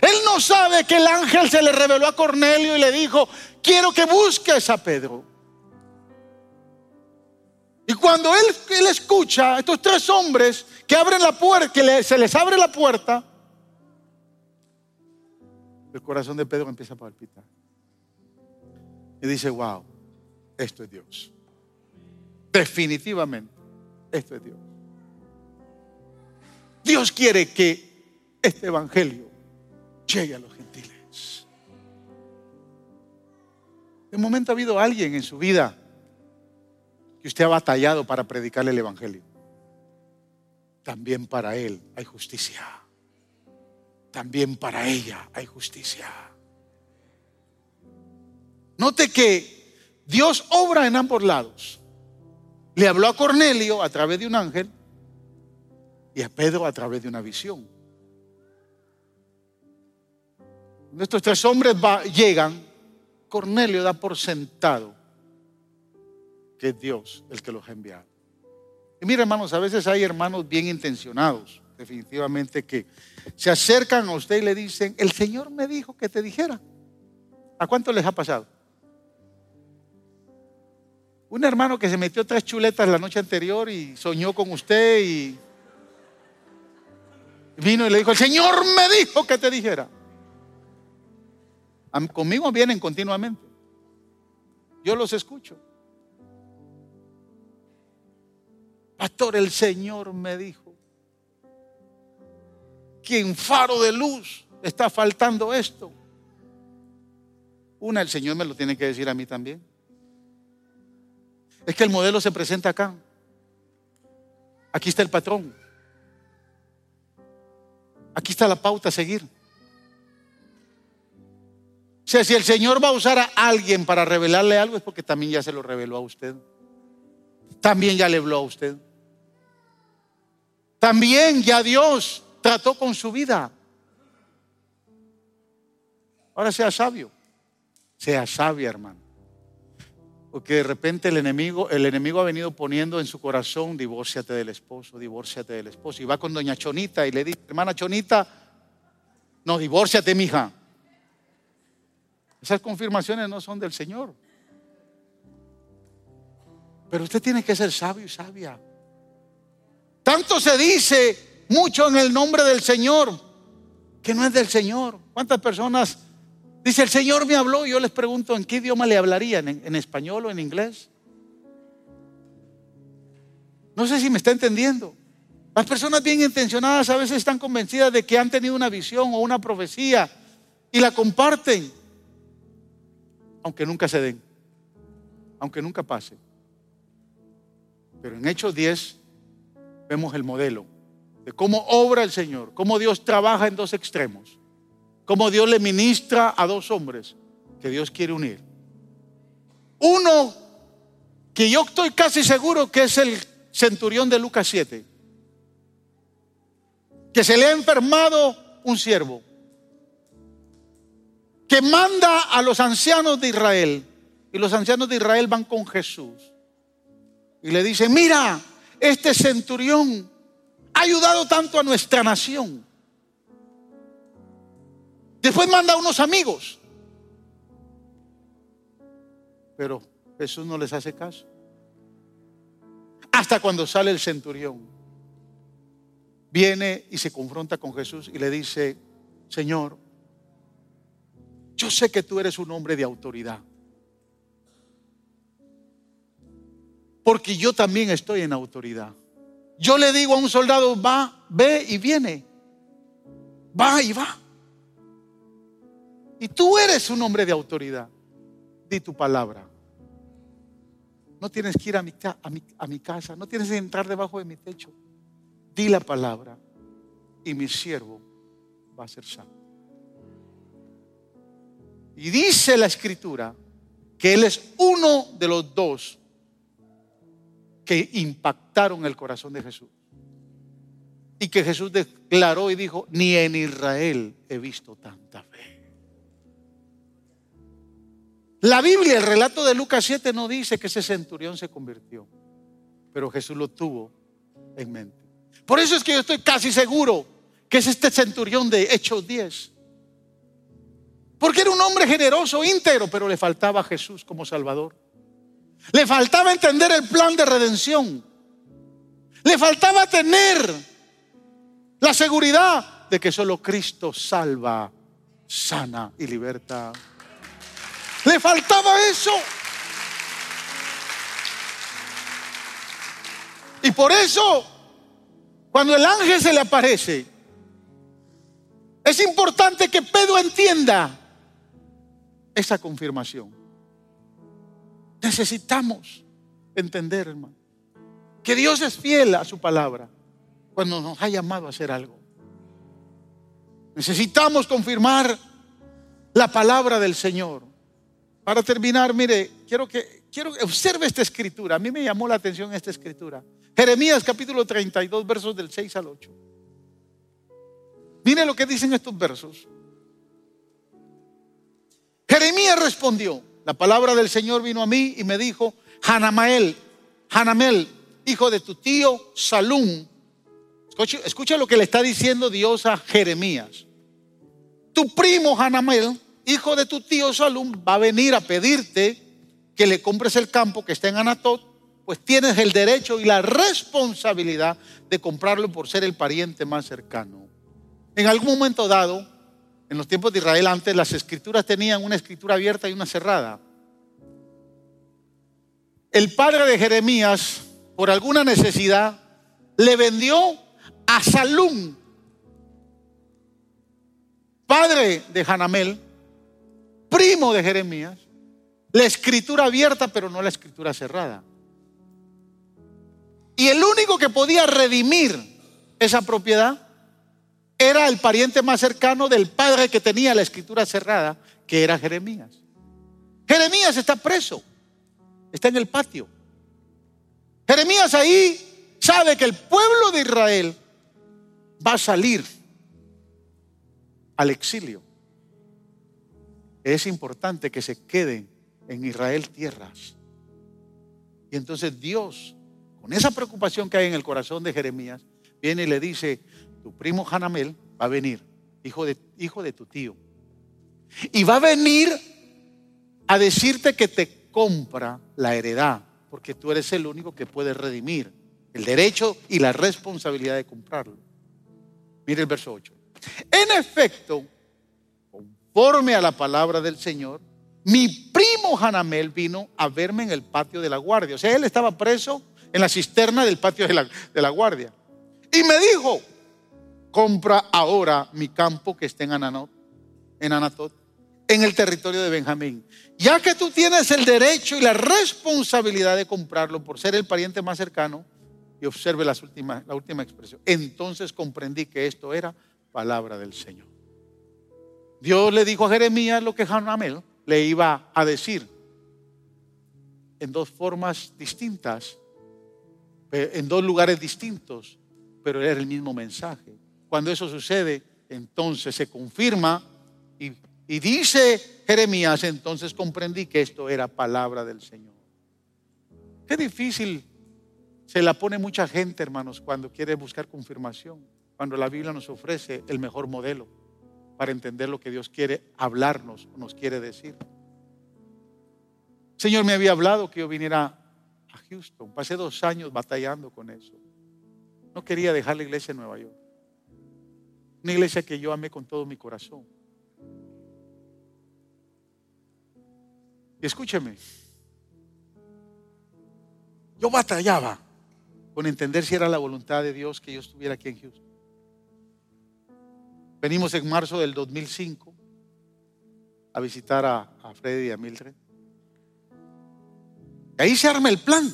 Él no sabe que el ángel se le reveló a Cornelio y le dijo, quiero que busques a Pedro. Y cuando él, él escucha a estos tres hombres que abren la puerta, que se les abre la puerta, el corazón de Pedro empieza a palpitar. Y dice, wow, esto es Dios. Definitivamente, esto es Dios. Dios quiere que este evangelio llegue a los gentiles. De momento ha habido alguien en su vida que usted ha batallado para predicarle el Evangelio. También para él hay justicia. También para ella hay justicia. Note que Dios obra en ambos lados. Le habló a Cornelio a través de un ángel y a Pedro a través de una visión. Estos tres hombres llegan, Cornelio da por sentado que es Dios el que los ha enviado. Y mira, hermanos, a veces hay hermanos bien intencionados, definitivamente, que se acercan a usted y le dicen, el Señor me dijo que te dijera. ¿A cuánto les ha pasado? Un hermano que se metió tres chuletas la noche anterior y soñó con usted y vino y le dijo, el Señor me dijo que te dijera. Conmigo vienen continuamente. Yo los escucho. Pastor, el Señor me dijo que en faro de luz está faltando esto. Una, el Señor me lo tiene que decir a mí también. Es que el modelo se presenta acá. Aquí está el patrón. Aquí está la pauta a seguir. O sea, si el Señor va a usar a alguien para revelarle algo es porque también ya se lo reveló a usted. También ya le habló a usted. También ya Dios trató con su vida. Ahora sea sabio. Sea sabia, hermano. Porque de repente el enemigo, el enemigo ha venido poniendo en su corazón, divórciate del esposo, divórciate del esposo. Y va con doña Chonita y le dice, hermana Chonita, no, divórciate, mija. Esas confirmaciones no son del Señor. Pero usted tiene que ser sabio y sabia. Tanto se dice mucho en el nombre del Señor que no es del Señor. ¿Cuántas personas dice el Señor me habló? Yo les pregunto en qué idioma le hablarían, en, español o en inglés. No sé si me está entendiendo. Las personas bien intencionadas a veces están convencidas de que han tenido una visión o una profecía y la comparten, aunque nunca se den, aunque nunca pase. Pero en Hechos 10 vemos el modelo de cómo obra el Señor, cómo Dios trabaja en dos extremos, cómo Dios le ministra a dos hombres que Dios quiere unir. Uno que yo estoy casi seguro que es el centurión de Lucas 7, que se le ha enfermado un siervo, que manda a los ancianos de Israel, y los ancianos de Israel van con Jesús, y le dicen, mira, este centurión ha ayudado tanto a nuestra nación. Después manda a unos amigos. Pero Jesús no les hace caso. Hasta cuando sale el centurión. Viene y se confronta con Jesús y le dice, Señor, yo sé que tú eres un hombre de autoridad. Porque yo también estoy en autoridad. Yo le digo a un soldado, va, ve y viene. Va y va. Y tú eres un hombre de autoridad. Di tu palabra. No tienes que ir a mi, a mi, casa, no tienes que entrar debajo de mi techo. Di la palabra y mi siervo va a ser santo. Y dice la escritura que Él es uno de los dos que impactaron el corazón de Jesús. Y que Jesús declaró y dijo, ni en Israel he visto tanta fe. La Biblia, el relato de Lucas 7 no dice que ese centurión se convirtió, pero Jesús lo tuvo en mente. Por eso es que yo estoy casi seguro que es este centurión de Hechos 10. Porque era un hombre generoso, íntegro, pero le faltaba a Jesús como Salvador. Le faltaba entender el plan de redención. Le faltaba tener la seguridad de que solo Cristo salva, sana y liberta. Le faltaba eso. Y por eso, cuando el ángel se le aparece, es importante que Pedro entienda esa confirmación. Necesitamos entender, hermano, que Dios es fiel a su palabra cuando nos ha llamado a hacer algo. Necesitamos confirmar la palabra del Señor. Para terminar, mire, quiero que quiero observe esta escritura. A mí me llamó la atención esta escritura. Jeremías capítulo 32, versos del 6 al 8. Mire lo que dicen estos versos. Jeremías respondió, la palabra del Señor vino a mí y me dijo, Hanamael, Hanamel, hijo de tu tío Salum. Escucha, escucha, lo que le está diciendo Dios a Jeremías. Tu primo Hanamel, hijo de tu tío Salum, va a venir a pedirte que le compres el campo que está en Anatot, pues tienes el derecho y la responsabilidad de comprarlo por ser el pariente más cercano. En algún momento dado, en los tiempos de Israel antes las escrituras tenían una escritura abierta y una cerrada. El padre de Jeremías, por alguna necesidad, le vendió a Salum, padre de Hanamel, primo de Jeremías, la escritura abierta pero no la escritura cerrada. Y el único que podía redimir esa propiedad era el pariente más cercano del padre que tenía la escritura cerrada, que era Jeremías. Jeremías está preso, está en el patio. Jeremías ahí sabe que el pueblo de Israel va a salir al exilio. Es importante que se queden en Israel tierras. Y entonces Dios, con esa preocupación que hay en el corazón de Jeremías, viene y le dice, tu primo Hanamel va a venir, hijo de, hijo de tu tío. Y va a venir a decirte que te compra la heredad, porque tú eres el único que puede redimir el derecho y la responsabilidad de comprarlo. Mire el verso 8. En efecto, conforme a la palabra del Señor, mi primo Hanamel vino a verme en el patio de la guardia. O sea, él estaba preso en la cisterna del patio de la, de la guardia. Y me dijo, compra ahora mi campo que está en Anatot, en Anatot, en el territorio de Benjamín. Ya que tú tienes el derecho y la responsabilidad de comprarlo por ser el pariente más cercano, y observe la última expresión, entonces comprendí que esto era palabra del Señor. Dios le dijo a Jeremías lo que Hanamel le iba a decir en dos formas distintas, en dos lugares distintos, pero era el mismo mensaje. Cuando eso sucede, entonces se confirma y, dice Jeremías, entonces comprendí que esto era palabra del Señor. Qué difícil se la pone mucha gente, hermanos, cuando quiere buscar confirmación, cuando la Biblia nos ofrece el mejor modelo para entender lo que Dios quiere hablarnos, nos quiere decir. El Señor me había hablado que yo viniera a Houston. Pasé dos años batallando con eso. No quería dejar la iglesia en Nueva York. Una iglesia que yo amé con todo mi corazón. Y escúcheme. Yo batallaba con entender si era la voluntad de Dios que yo estuviera aquí en Houston. Venimos en marzo del 2005 a visitar a, a Freddy y a Mildred. Y ahí se arma el plan.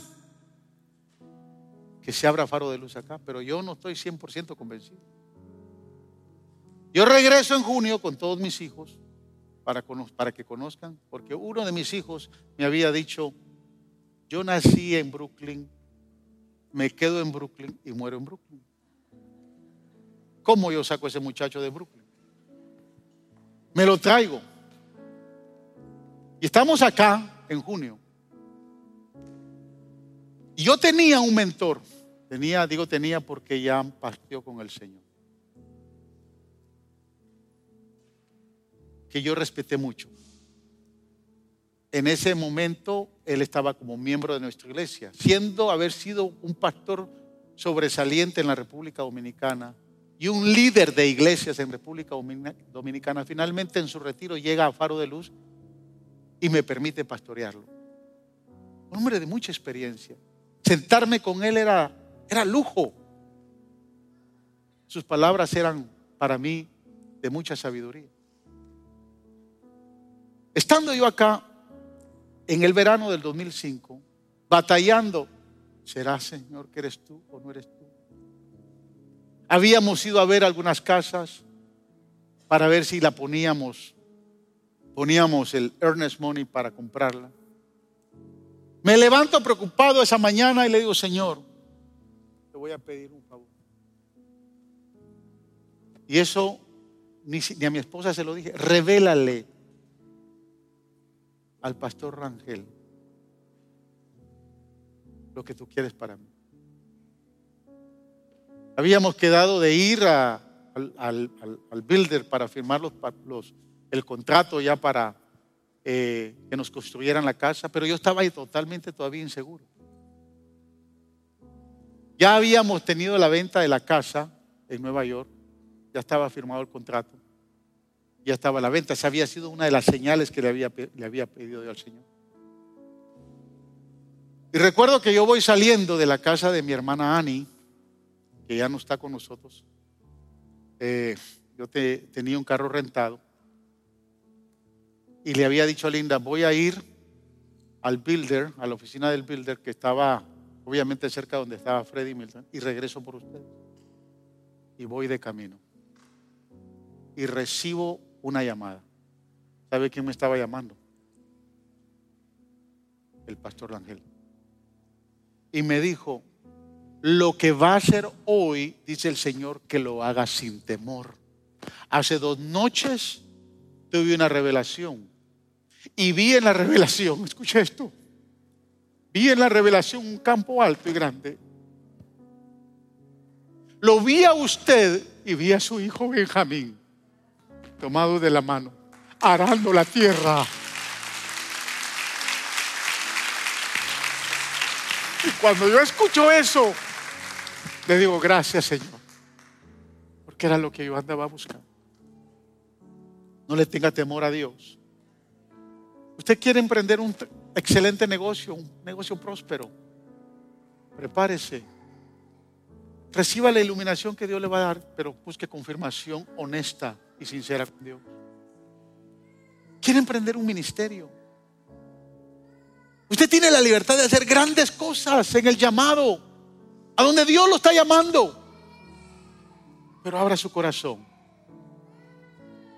Que se abra faro de luz acá, pero yo no estoy 100% convencido. Yo regreso en junio con todos mis hijos para, que conozcan, porque uno de mis hijos me había dicho, yo nací en Brooklyn, me quedo en Brooklyn y muero en Brooklyn. ¿Cómo yo saco a ese muchacho de Brooklyn? Me lo traigo. Y estamos acá en junio. Y yo tenía un mentor. Tenía, digo tenía porque ya partió con el Señor. Que yo respeté mucho. En ese momento él estaba como miembro de nuestra iglesia, siendo haber sido un pastor sobresaliente en la República Dominicana y un líder de iglesias en República Dominicana. Finalmente en su retiro llega a Faro de Luz y me permite pastorearlo. Un hombre de mucha experiencia. Sentarme con él era, era lujo. Sus palabras eran para mí de mucha sabiduría. Estando yo acá en el verano del 2005, batallando, ¿será Señor que eres tú o no eres tú? Habíamos ido a ver algunas casas para ver si la poníamos, poníamos el earnest money para comprarla. Me levanto preocupado esa mañana y le digo, Señor, te voy a pedir un favor. Y eso ni, a mi esposa se lo dije, revélale al pastor Rangel lo que tú quieres para mí. Habíamos quedado de ir al, builder para firmar los, el contrato ya para eh, que nos construyeran la casa, pero yo estaba ahí totalmente todavía inseguro. Ya habíamos tenido la venta de la casa en Nueva York, ya estaba firmado el contrato, ya estaba la venta, esa había sido una de las señales que le había, le había pedido yo al Señor. Y recuerdo que yo voy saliendo de la casa de mi hermana Annie, que ya no está con nosotros. Eh, yo tenía un carro rentado y le había dicho a Linda, voy a ir al builder, a la oficina del builder que estaba obviamente cerca donde estaba Freddy Milton, y regreso por ustedes. Y voy de camino. Y recibo una llamada. ¿Sabe quién me estaba llamando? El pastor Ángel. Y me dijo, lo que va a hacer hoy, dice el Señor, que lo haga sin temor. Hace dos noches tuve una revelación y vi en la revelación, escucha esto, vi en la revelación un campo alto y grande. Lo vi a usted y vi a su hijo Benjamín tomado de la mano, arando la tierra. Y cuando yo escucho eso, le digo, gracias Señor, porque era lo que yo andaba buscando. No le tenga temor a Dios. Usted quiere emprender un excelente negocio, un negocio próspero. Prepárese. Reciba la iluminación que Dios le va a dar, pero busque confirmación honesta y sincera con Dios. Quiere emprender un ministerio. Usted tiene la libertad de hacer grandes cosas en el llamado, a donde Dios lo está llamando. Pero abra su corazón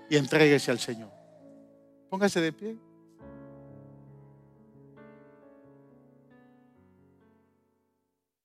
y entréguese al Señor. Póngase de pie.